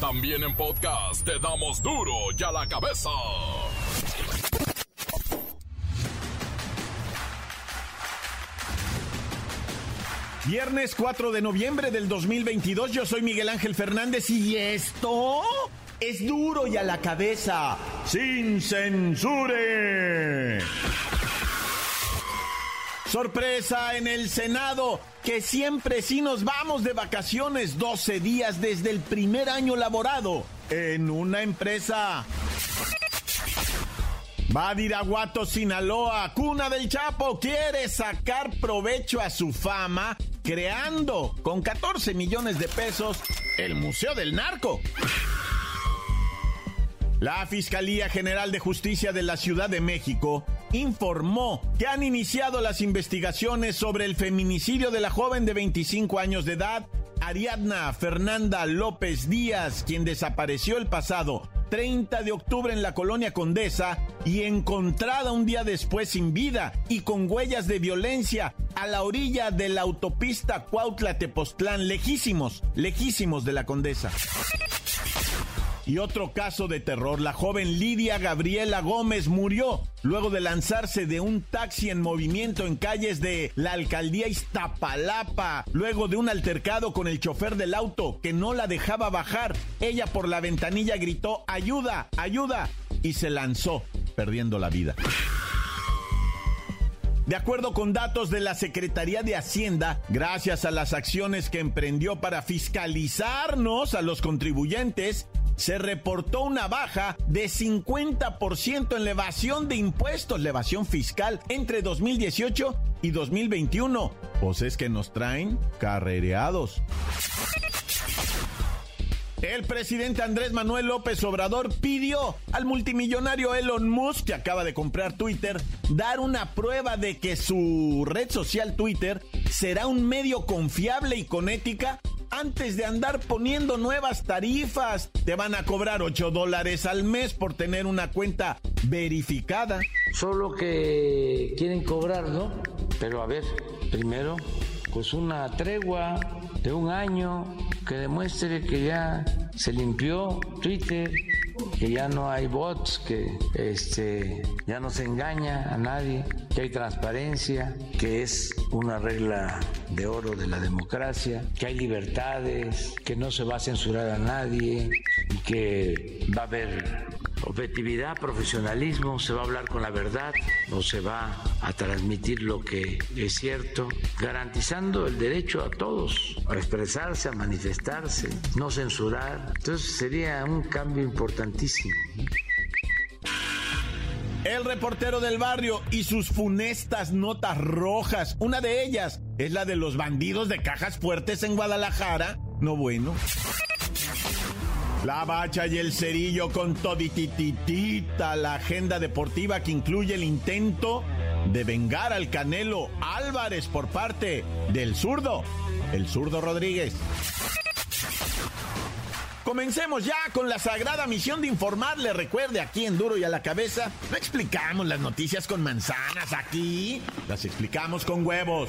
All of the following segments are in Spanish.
También en podcast te damos duro y a la cabeza. Viernes 4 de noviembre del 2022, yo soy Miguel Ángel Fernández y esto es duro y a la cabeza, sin censure. Sorpresa en el Senado, que siempre sí nos vamos de vacaciones 12 días desde el primer año laborado en una empresa. Badiraguato, Sinaloa, cuna del Chapo, quiere sacar provecho a su fama creando con 14 millones de pesos el Museo del Narco. La Fiscalía General de Justicia de la Ciudad de México informó que han iniciado las investigaciones sobre el feminicidio de la joven de 25 años de edad, Ariadna Fernanda López Díaz, quien desapareció el pasado 30 de octubre en la colonia Condesa y encontrada un día después sin vida y con huellas de violencia a la orilla de la autopista Cuautla-Tepoztlán, lejísimos, lejísimos de la Condesa. Y otro caso de terror, la joven Lidia Gabriela Gómez murió luego de lanzarse de un taxi en movimiento en calles de la alcaldía Iztapalapa, luego de un altercado con el chofer del auto que no la dejaba bajar. Ella por la ventanilla gritó, ayuda, ayuda, y se lanzó, perdiendo la vida. De acuerdo con datos de la Secretaría de Hacienda, gracias a las acciones que emprendió para fiscalizarnos a los contribuyentes, se reportó una baja de 50% en la evasión de impuestos, la evasión fiscal, entre 2018 y 2021. Pues es que nos traen carrereados. El presidente Andrés Manuel López Obrador pidió al multimillonario Elon Musk, que acaba de comprar Twitter, dar una prueba de que su red social Twitter será un medio confiable y con ética antes de andar poniendo nuevas tarifas. Te van a cobrar 8 dólares al mes por tener una cuenta verificada. Solo que quieren cobrar, ¿no? Pero a ver, primero, pues una tregua de un año que demuestre que ya se limpió Twitter, que ya no hay bots, que este, ya no se engaña a nadie, que hay transparencia, que es una regla de oro de la democracia, que hay libertades, que no se va a censurar a nadie y que va a haber objetividad, profesionalismo, se va a hablar con la verdad, no se va a transmitir lo que es cierto, garantizando el derecho a todos a expresarse, a manifestarse, no censurar. Entonces sería un cambio importantísimo. El reportero del barrio y sus funestas notas rojas. Una de ellas es la de los bandidos de cajas fuertes en Guadalajara. No bueno. La bacha y el cerillo con todititita la agenda deportiva que incluye el intento de vengar al Canelo Álvarez por parte del zurdo, el zurdo Rodríguez. Comencemos ya con la sagrada misión de informarle. Recuerde, aquí en Duro y a la Cabeza no explicamos las noticias con manzanas. Aquí las explicamos con huevos.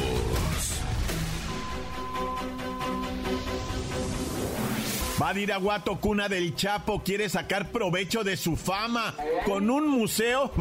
Badiraguato, cuna del Chapo, quiere sacar provecho de su fama con un museo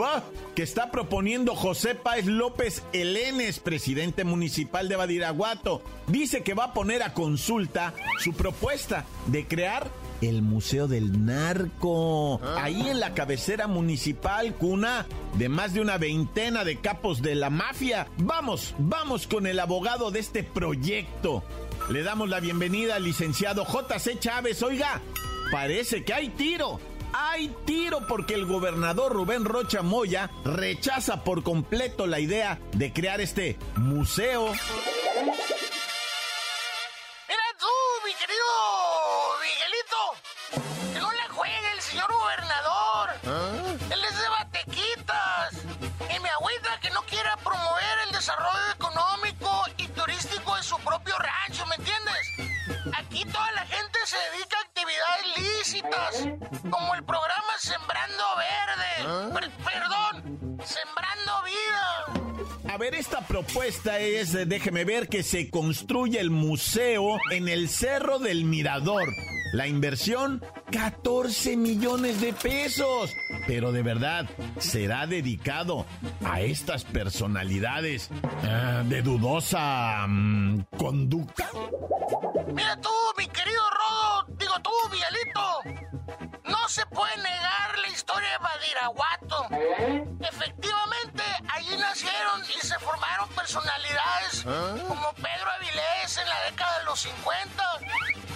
que está proponiendo José Páez López Elenes, presidente municipal de Badiraguato. Dice que va a poner a consulta su propuesta de crear el Museo del Narco. Ahí en la cabecera municipal, cuna de más de una veintena de capos de la mafia. Vamos, vamos con el abogado de este proyecto. Le damos la bienvenida al licenciado JC Chávez. Oiga, parece que hay tiro. Hay tiro porque el gobernador Rubén Rocha Moya rechaza por completo la idea de crear este museo. Aquí toda la gente se dedica a actividades lícitas, como el programa Sembrando Verde. perdón, Sembrando Vida. Ver, esta propuesta es, eh, déjeme ver, que se construye el museo en el Cerro del Mirador. La inversión, 14 millones de pesos. Pero de verdad, ¿será dedicado a estas personalidades eh, de dudosa mm, conducta? Mira tú, mi querido Rodo, digo tú, Miguelito. No se puede negar la historia de Badiraguato. Efectivamente, allí nacieron y se formaron personalidades como Pedro Avilés en la década de los 50.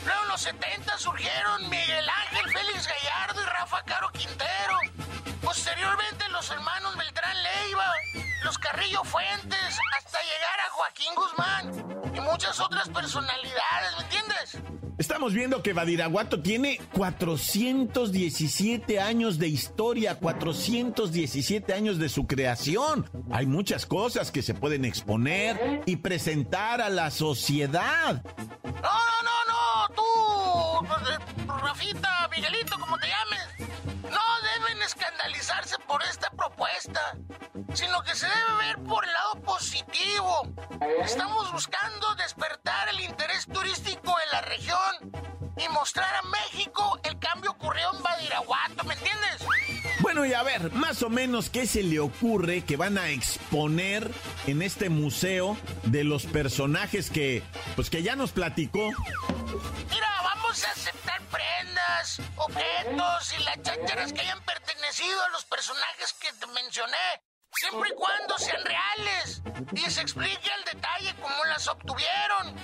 Luego en los 70 surgieron Miguel Ángel Félix Gallardo y Rafa Caro Quintero. Posteriormente los hermanos Beltrán Leiva, los Carrillo Fuentes, hasta llegar a Joaquín Guzmán y muchas otras personalidades, ¿me entiendes? Estamos viendo que Badiraguato tiene 417 años de historia, 417 años de su creación. Hay muchas cosas que se pueden exponer y presentar a la sociedad. No, no, no, tú, Rafita, Miguelito, como te llames, no deben escandalizarse por esta propuesta, sino que se debe ver por el lado positivo. Estamos buscando despertar el interés turístico en la región y mostrar a México el cambio ocurrió en Badiraguato, ¿me entiendes? Bueno, y a ver, más o menos, ¿qué se le ocurre que van a exponer en este museo de los personajes que, pues que ya nos platicó? Mira, objetos y las chácharas que hayan pertenecido a los personajes que te mencioné siempre y cuando sean reales y se explique al detalle cómo las obtuvieron.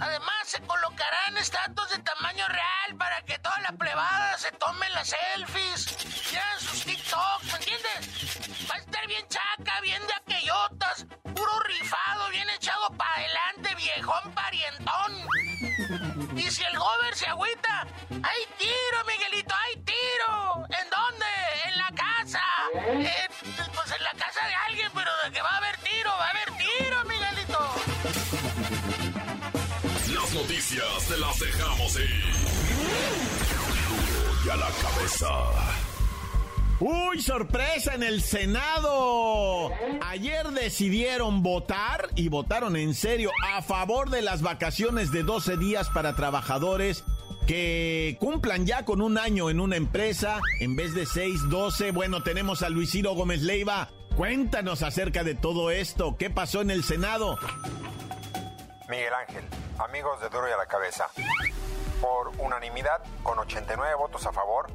Además, se colocarán estatuas de tamaño real para que toda la plebada se tome las selfies hagan sus TikToks, ¿me entiendes? Va a estar bien chaca, bien de aquellotas, puro rifado, bien echado para adelante, viejón parientón. Y si el gober se agüita, ¡hay tiro, Miguelito! ¡hay la cabeza. ¡Uy, sorpresa en el Senado! Ayer decidieron votar y votaron en serio a favor de las vacaciones de 12 días para trabajadores que cumplan ya con un año en una empresa en vez de 6, 12. Bueno, tenemos a Luis Ciro Gómez Leiva. Cuéntanos acerca de todo esto. ¿Qué pasó en el Senado? Miguel Ángel, amigos de Duro y a la Cabeza. Por unanimidad, con 89 votos a favor,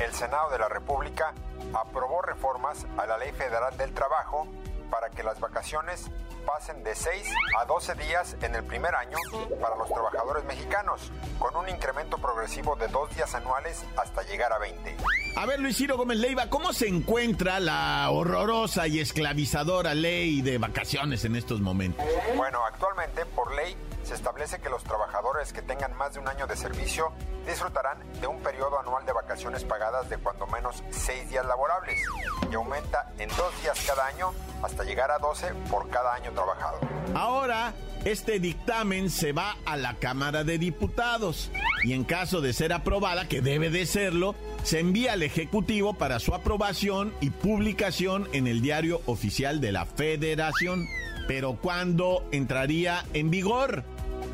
el Senado de la República aprobó reformas a la Ley Federal del Trabajo para que las vacaciones pasen de 6 a 12 días en el primer año para los trabajadores mexicanos, con un incremento progresivo de dos días anuales hasta llegar a 20. A ver, Luis Ciro Gómez Leiva, ¿cómo se encuentra la horrorosa y esclavizadora ley de vacaciones en estos momentos? Bueno, actualmente, por ley, se establece que los trabajadores que tengan más de un año de servicio disfrutarán de un periodo anual de vacaciones pagadas de cuando menos 6 días laborables y aumenta en dos días cada año hasta llegar a 12 por cada año trabajado. Ahora, este dictamen se va a la Cámara de Diputados y en caso de ser aprobada, que debe de serlo, se envía al Ejecutivo para su aprobación y publicación en el diario oficial de la Federación. Pero ¿cuándo entraría en vigor?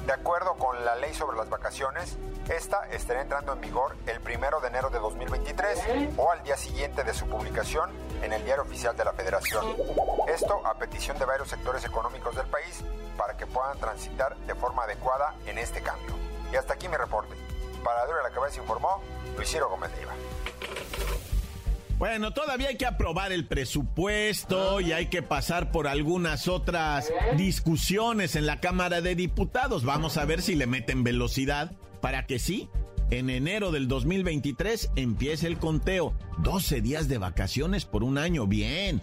De acuerdo con la ley sobre las vacaciones, esta estará entrando en vigor el primero de enero de 2023 o al día siguiente de su publicación en el Diario Oficial de la Federación. Esto a petición de varios sectores económicos del país para que puedan transitar de forma adecuada en este cambio. Y hasta aquí mi reporte. Para Duro de la Cabeza informó Luis Ciro Gómez Leiva. Bueno, todavía hay que aprobar el presupuesto y hay que pasar por algunas otras discusiones en la Cámara de Diputados. Vamos a ver si le meten velocidad para que sí, en enero del 2023 empiece el conteo. 12 días de vacaciones por un año, bien.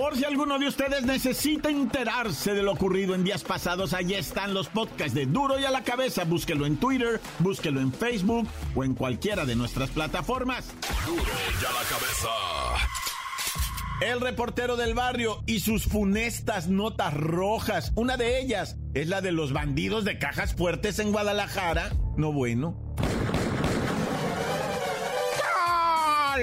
Por si alguno de ustedes necesita enterarse de lo ocurrido en días pasados, allí están los podcasts de Duro y a la cabeza. Búsquelo en Twitter, búsquelo en Facebook o en cualquiera de nuestras plataformas. Duro y a la cabeza. El reportero del barrio y sus funestas notas rojas. Una de ellas es la de los bandidos de cajas fuertes en Guadalajara. No bueno.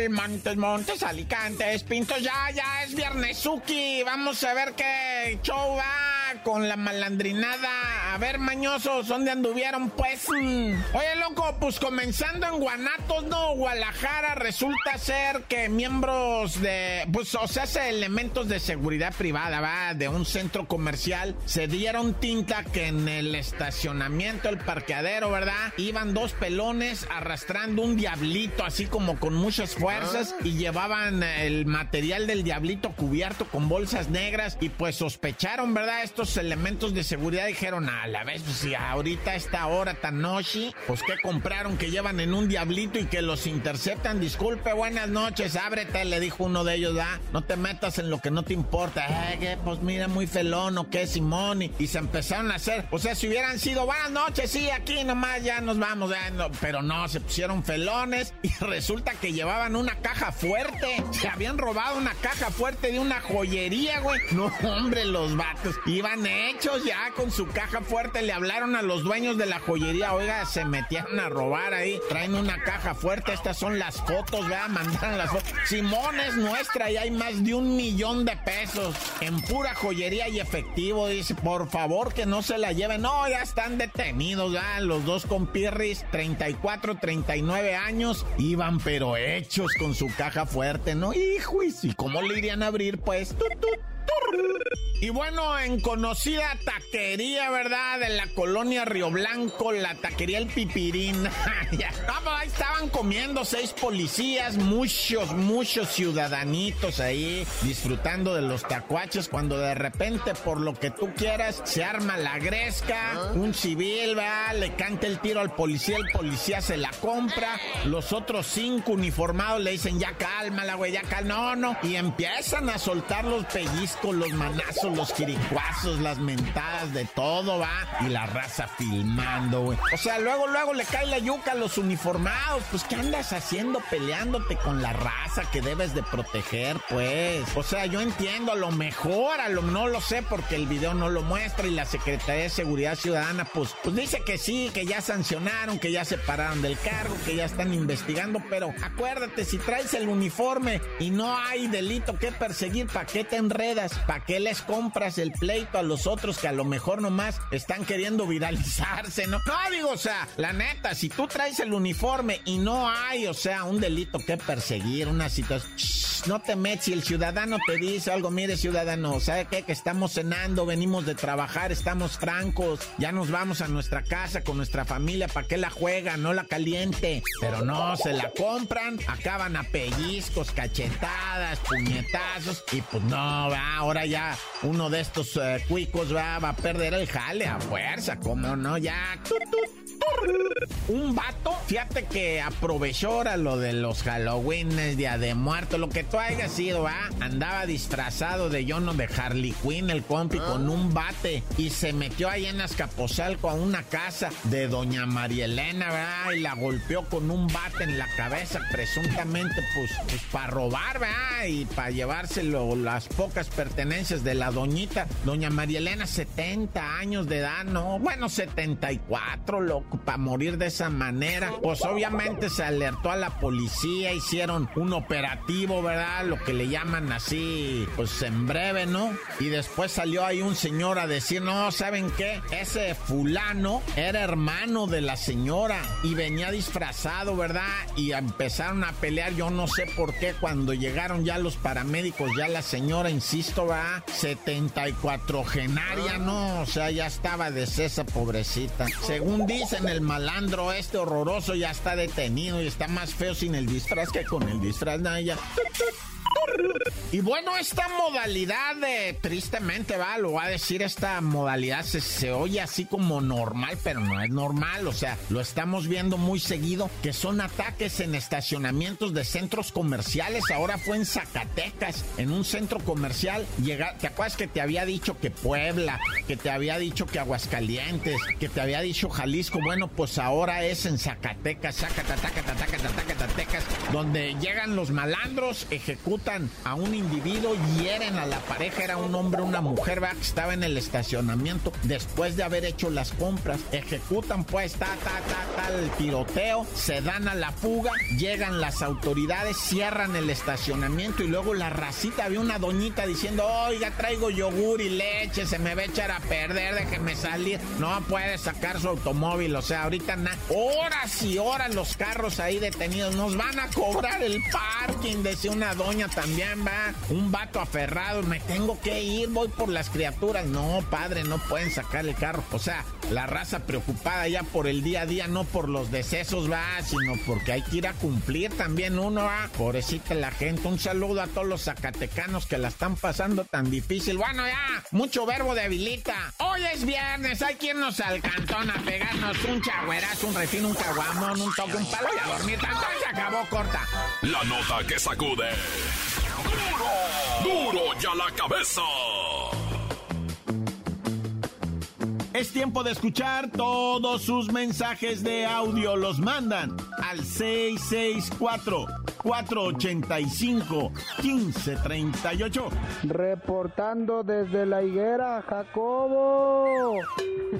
Montes, Montes, Alicantes, Pintos, ya, ya es Viernesuki. Vamos a ver qué show va con la malandrinada. A ver, mañosos, ¿dónde anduvieron, pues? Oye, loco, pues comenzando en Guanatos, no, Guadalajara, resulta ser que miembros de, pues, o sea, elementos de seguridad privada, va, de un centro comercial, se dieron tinta que en el estacionamiento, el parqueadero, ¿verdad? Iban dos pelones arrastrando un diablito, así como con muchas fuerzas, y llevaban el material del diablito cubierto con bolsas negras, y pues sospecharon, ¿verdad? Estos elementos de seguridad dijeron, a la vez, pues si ahorita esta hora tan noche, pues que compraron que llevan en un diablito y que los interceptan. Disculpe, buenas noches, ábrete, le dijo uno de ellos, ¿ah? No te metas en lo que no te importa. Eh, que, pues mira, muy felón, ¿o qué, Simón? Y, se empezaron a hacer, o sea, si hubieran sido buenas noches, sí, aquí nomás ya nos vamos, no, pero no, se pusieron felones y resulta que llevaban una caja fuerte. Se habían robado una caja fuerte de una joyería, güey. No, hombre, los vatos iban hechos ya con su caja fuerte. Le hablaron a los dueños de la joyería, oiga, se metieron a robar ahí. Traen una caja fuerte, estas son las fotos, vea, mandaron las fotos. Simón es nuestra y hay más de un millón de pesos en pura joyería y efectivo. Dice, por favor que no se la lleven. No, ya están detenidos, ya. Los dos compirris, 34, 39 años, iban pero hechos con su caja fuerte, ¿no? Hijo, ¿y cómo le irían a abrir, pues? ¡Tut, tut! Y bueno, en conocida taquería, ¿verdad? De la colonia Río Blanco, la taquería El Pipirín. ahí estaban comiendo seis policías, muchos, muchos ciudadanitos ahí disfrutando de los tacuaches cuando de repente, por lo que tú quieras, se arma la gresca, un civil, va, le canta el tiro al policía, el policía se la compra, los otros cinco uniformados le dicen, ya cálmala, güey, ya calma, no, no, y empiezan a soltar los pellizcos, los manazos, los jiricuazos, las mentadas, de todo, va. Y la raza filmando, güey. O sea, luego, luego le cae la yuca a los uniformados. Pues, ¿qué andas haciendo peleándote con la raza que debes de proteger, pues? O sea, yo entiendo, a lo mejor, a lo no lo sé porque el video no lo muestra y la Secretaría de Seguridad Ciudadana, pues, pues dice que sí, que ya sancionaron, que ya se pararon del cargo, que ya están investigando, pero acuérdate, si traes el uniforme y no hay delito que perseguir, ¿para qué te enredas? ¿Para qué les compras el pleito a los otros que a lo mejor nomás están queriendo viralizarse, ¿no? No, digo, o sea, la neta, si tú traes el uniforme y no hay, o sea, un delito que perseguir, una situación... no te metes, si el ciudadano te dice algo, mire ciudadano, ¿sabe qué? Que estamos cenando, venimos de trabajar, estamos francos, ya nos vamos a nuestra casa con nuestra familia, ¿para qué la juega? No la caliente. Pero no, se la compran, acaban a pellizcos, cachetadas, puñetazos, y pues no, va, ahora ya uno de estos uh, cuicos va, a perder el jale a fuerza, ¿cómo no? Ya. Un vato, fíjate que aprovechó ahora lo de los Halloween, Día de Muerto, lo que tú hayas sido, ¿va? Andaba disfrazado de Yono de Harley Quinn, el compi, con un bate y se metió ahí en Azcapotzalco a una casa de doña María Elena, ¿verdad? Y la golpeó con un bate en la cabeza, presuntamente, pues, pues para robar, ¿verdad? Y para llevárselo las pocas pertenencias de la doñita, doña María Elena, 70 años de edad, no, bueno, 74, loco, para morir de esa manera. Pues obviamente se alertó a la policía, hicieron un operativo, ¿verdad? Lo que le llaman así, pues en breve, ¿no? Y después salió ahí un señor a decir, no, ¿saben qué? Ese fulano era hermano de la señora y venía disfrazado, ¿verdad? Y empezaron a pelear, yo no sé por qué, cuando llegaron ya los paramédicos, ya la señora, insisto, va, se 74 genaria, no, o sea, ya estaba de esa pobrecita. Según dicen, el malandro este horroroso ya está detenido y está más feo sin el disfraz que con el disfraz, Naya. Y bueno, esta modalidad tristemente, va, lo va a decir, esta modalidad se, se, oye así como normal, pero no es normal, o sea, lo estamos viendo muy seguido, que son ataques en estacionamientos de centros comerciales, ahora fue en Zacatecas, en un centro comercial, llega, ¿te acuerdas que te había dicho que Puebla, que te había dicho que Aguascalientes, que te había dicho Jalisco? Bueno, pues ahora es en Zacatecas, donde llegan los malandros, ejecutan a un individuo, hieren a la pareja, era un hombre, una mujer, ¿va? que estaba en el estacionamiento después de haber hecho las compras. Ejecutan pues, ta, ta, ta, ta, el tiroteo, se dan a la fuga, llegan las autoridades, cierran el estacionamiento y luego la racita, había una doñita diciendo, oiga, traigo yogur y leche, se me va a echar a perder, déjeme salir. No puede sacar su automóvil, o sea, ahorita nada. Horas y horas los carros ahí detenidos, nos van a cobrar el parking, decía una doña también, va. Un vato aferrado, me tengo que ir, voy por las criaturas. No, padre, no pueden sacar el carro. O sea, la raza preocupada ya por el día a día, no por los decesos, va, sino porque hay que ir a cumplir también uno, va. Pobrecita la gente. Un saludo a todos los zacatecanos que la están pasando tan difícil. Bueno, ya, mucho verbo debilita. Hoy es viernes, hay quien nos al cantón a pegarnos un chagüerazo, un refín, un caguamón, un toque, un palo y a dormir. Tanto se acabó corta. La nota que sacude. ¡Duro! ¡Duro ya la cabeza! Es tiempo de escuchar todos sus mensajes de audio. Los mandan al 664-485-1538. Reportando desde la higuera, Jacobo.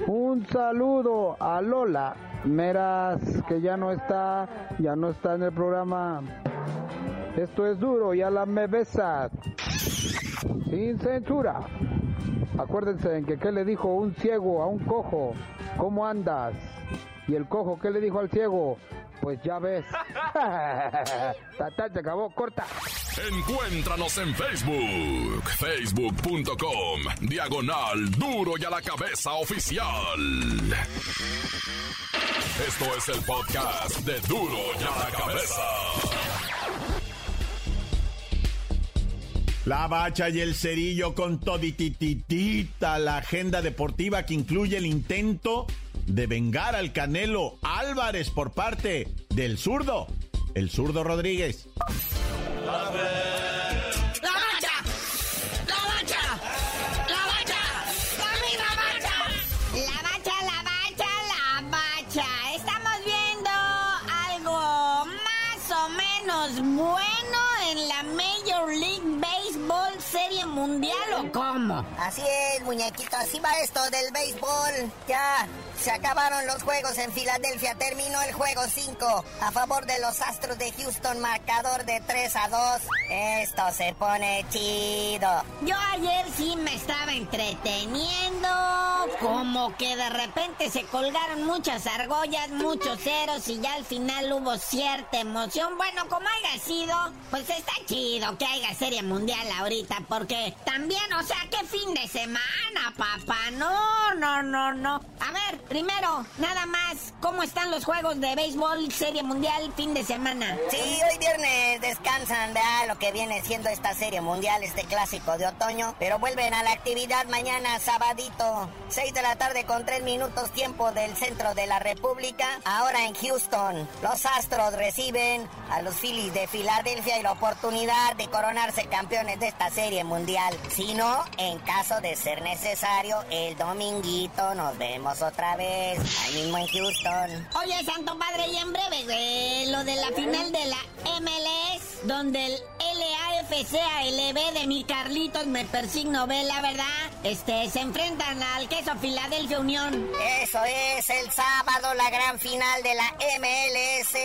Un saludo a Lola Meras, que ya no está, ya no está en el programa. Esto es duro, ya la me besas. Sin censura. Acuérdense en que qué le dijo un ciego a un cojo, ¿cómo andas? Y el cojo, ¿qué le dijo al ciego? Pues ya ves. Tata, te acabó, corta. Encuéntranos en Facebook, facebook.com, diagonal duro y a la cabeza oficial. Esto es el podcast de duro y a la cabeza. La bacha y el cerillo con todititita la agenda deportiva que incluye el intento de vengar al Canelo Álvarez por parte del zurdo, el zurdo Rodríguez. ¡La Serie Mundial o cómo? Así es, muñequito, así va esto del béisbol. Ya, se acabaron los juegos en Filadelfia, terminó el juego 5 a favor de los Astros de Houston, marcador de 3 a 2. Esto se pone chido. Yo ayer sí me estaba entreteniendo, como que de repente se colgaron muchas argollas, muchos ceros y ya al final hubo cierta emoción. Bueno, como haya sido, pues está chido que haya Serie Mundial ahorita, porque también, o sea, qué fin de semana, papá. No, no, no, no. A ver, primero, nada más, ¿cómo están los juegos de béisbol Serie Mundial fin de semana? Sí, hoy viernes descansan, ¿verdad? Lo que viene siendo esta Serie Mundial, este clásico de otoño, pero vuelven a la actividad mañana, sabadito, 6 de la tarde con 3 minutos tiempo del centro de la República. Ahora en Houston, los Astros reciben a los Phillies de Filadelfia y la oportunidad de coronarse campeones de esta Serie Mundial. Si no, en caso de ser necesario, el dominguito nos vemos otra vez, ahí mismo en Houston. Oye, Santo Padre, y en breve, eh, lo de la final de la MLS, donde el LAFC ALB de mi Carlitos me persigno ve la verdad, este, se enfrentan al queso Filadelfia Unión. Eso es, el sábado la gran final de la MLS,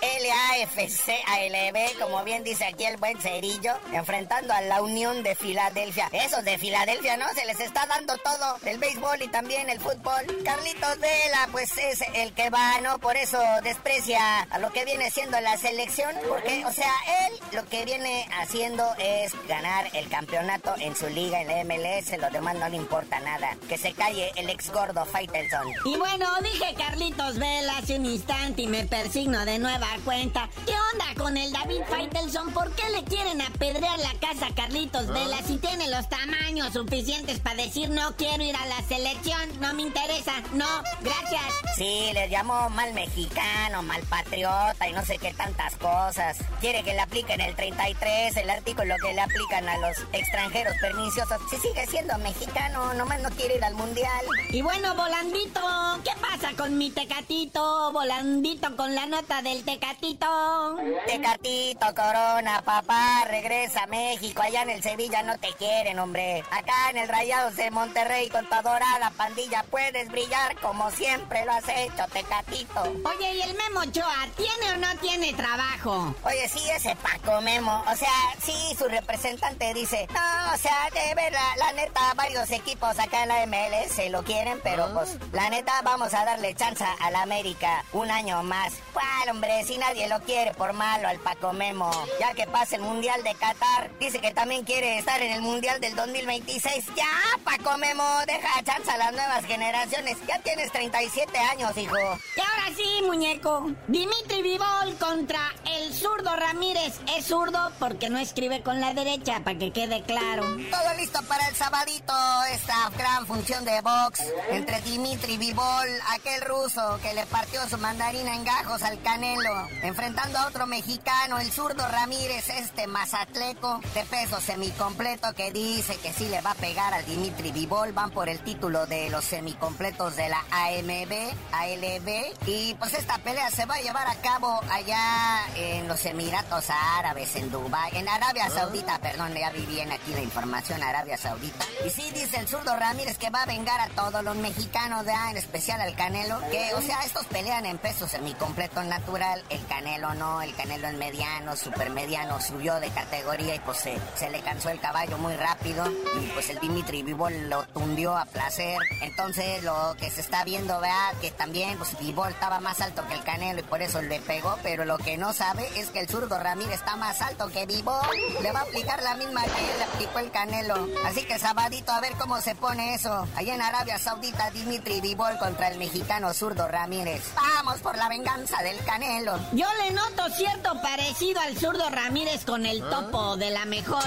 el LAFC ALB, como bien dice aquí el buen Cerillo, enfrentando a la Unión de Filadelfia. Esos de Filadelfia, ¿no? Se les está dando todo, el béisbol y también el fútbol. Carlitos Vela, pues es el que va, ¿no? Por eso desprecia a lo que viene siendo la selección, porque, o sea, él lo que viene haciendo es ganar el campeonato en su liga en la MLS, lo demás no le importa nada. Que se calle el ex gordo Faitelson. Y bueno, dije Carlitos Vela hace un instante y me persigno de nueva cuenta. ¿Qué onda con el David Faitelson? ¿Por qué le quieren apedrear la casa Carlitos Vela si tiene los tamaños suficientes para decir no quiero ir a la selección, no me interesa, no, gracias? Sí, les llamó mal mexicano, mal patriota y no sé qué tantas cosas. Quiere que le apliquen el 33, el artículo que le aplican a los extranjeros perniciosos. Si sigue siendo mexicano, nomás no quiere ir al mundial. Y bueno, volandito, ¿qué pasa con mi tecatito? Volandito con la nota del tecatito. Tecatito, Corona, papá, regresa a México. Allá en el Sevilla no te quieren, hombre. Acá en el Rayados de Monterrey con tu adorada pandilla puedes brillar como siempre lo has hecho, Tecatito. Oye, ¿y el Memo Ochoa tiene o no tiene trabajo? Oye, sí, ese Paco Memo. O sea, sí, su representante dice, no, o sea, de ver la, neta, varios equipos acá en la MLS lo quieren, pero ah. pues, la neta, vamos a darle chance a la América un año más. ¿Cuál, hombre? Si nadie lo quiere por malo al Paco Memo. Ya que pasa el Mundial de Qatar, dice que también quiere estar en el Mundial del 2026. Ya, Paco Memo, deja chance a las nuevas generaciones. Ya tienes 37 años, hijo. Y ahora sí, muñeco. Dimitri Vivol contra el zurdo Ramírez. Es zurdo porque no escribe con la derecha, para que quede claro. Todo listo para el sabadito, esta gran función de box entre Dimitri Vivol, aquel ruso que le partió su mandarina en gajos al Canelo, enfrentando a otro mexicano, el zurdo Ramírez, este mazatleco de peso semicompleto que dice que sí le va a pegar al Dimitri Vivol. Van por el título de los semicompletos de la AMB, ALB. Y pues esta pelea se va a llevar a cabo allá en los Emiratos Árabes, en Dubái, en Arabia ah. Saudita, perdón, ya vi bien aquí la información, Arabia Saudita. Y sí dice el zurdo Ramírez que va a vengar a todos los mexicanos, de en especial al Canelo, que, o sea, estos pelean en peso semicompleto natural, el Canelo no, el Canelo en mediano, super mediano, subió de categoría y pues se, se le el caballo muy rápido y pues el Dimitri Vivol lo tundió a placer. Entonces lo que se está viendo, vea, que también pues Vivol estaba más alto que el Canelo y por eso le pegó, pero lo que no sabe es que el zurdo Ramírez está más alto que Vivol. Le va a aplicar la misma que le aplicó el Canelo. Así que sabadito a ver cómo se pone eso. Allá en Arabia Saudita, Dimitri Vivol contra el mexicano zurdo Ramírez. Vamos por la venganza del Canelo. Yo le noto cierto parecido al zurdo Ramírez con el topo de la mejor.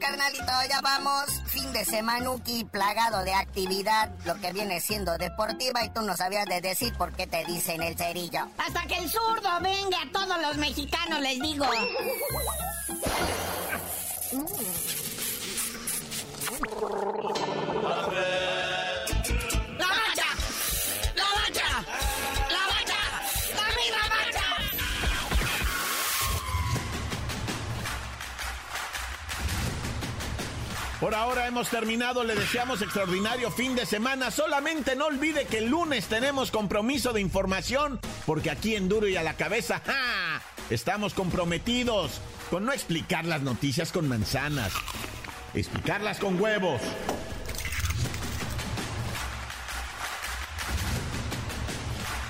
Carnalito, ya vamos. Fin de semanuki plagado de actividad, lo que viene siendo deportiva y tú no sabías de decir por qué te dicen el cerillo. Hasta que el zurdo venga a todos los mexicanos, les digo. Por ahora hemos terminado, le deseamos extraordinario fin de semana. Solamente no olvide que el lunes tenemos compromiso de información, porque aquí en Duro y a la cabeza, ¡ja! estamos comprometidos con no explicar las noticias con manzanas, explicarlas con huevos.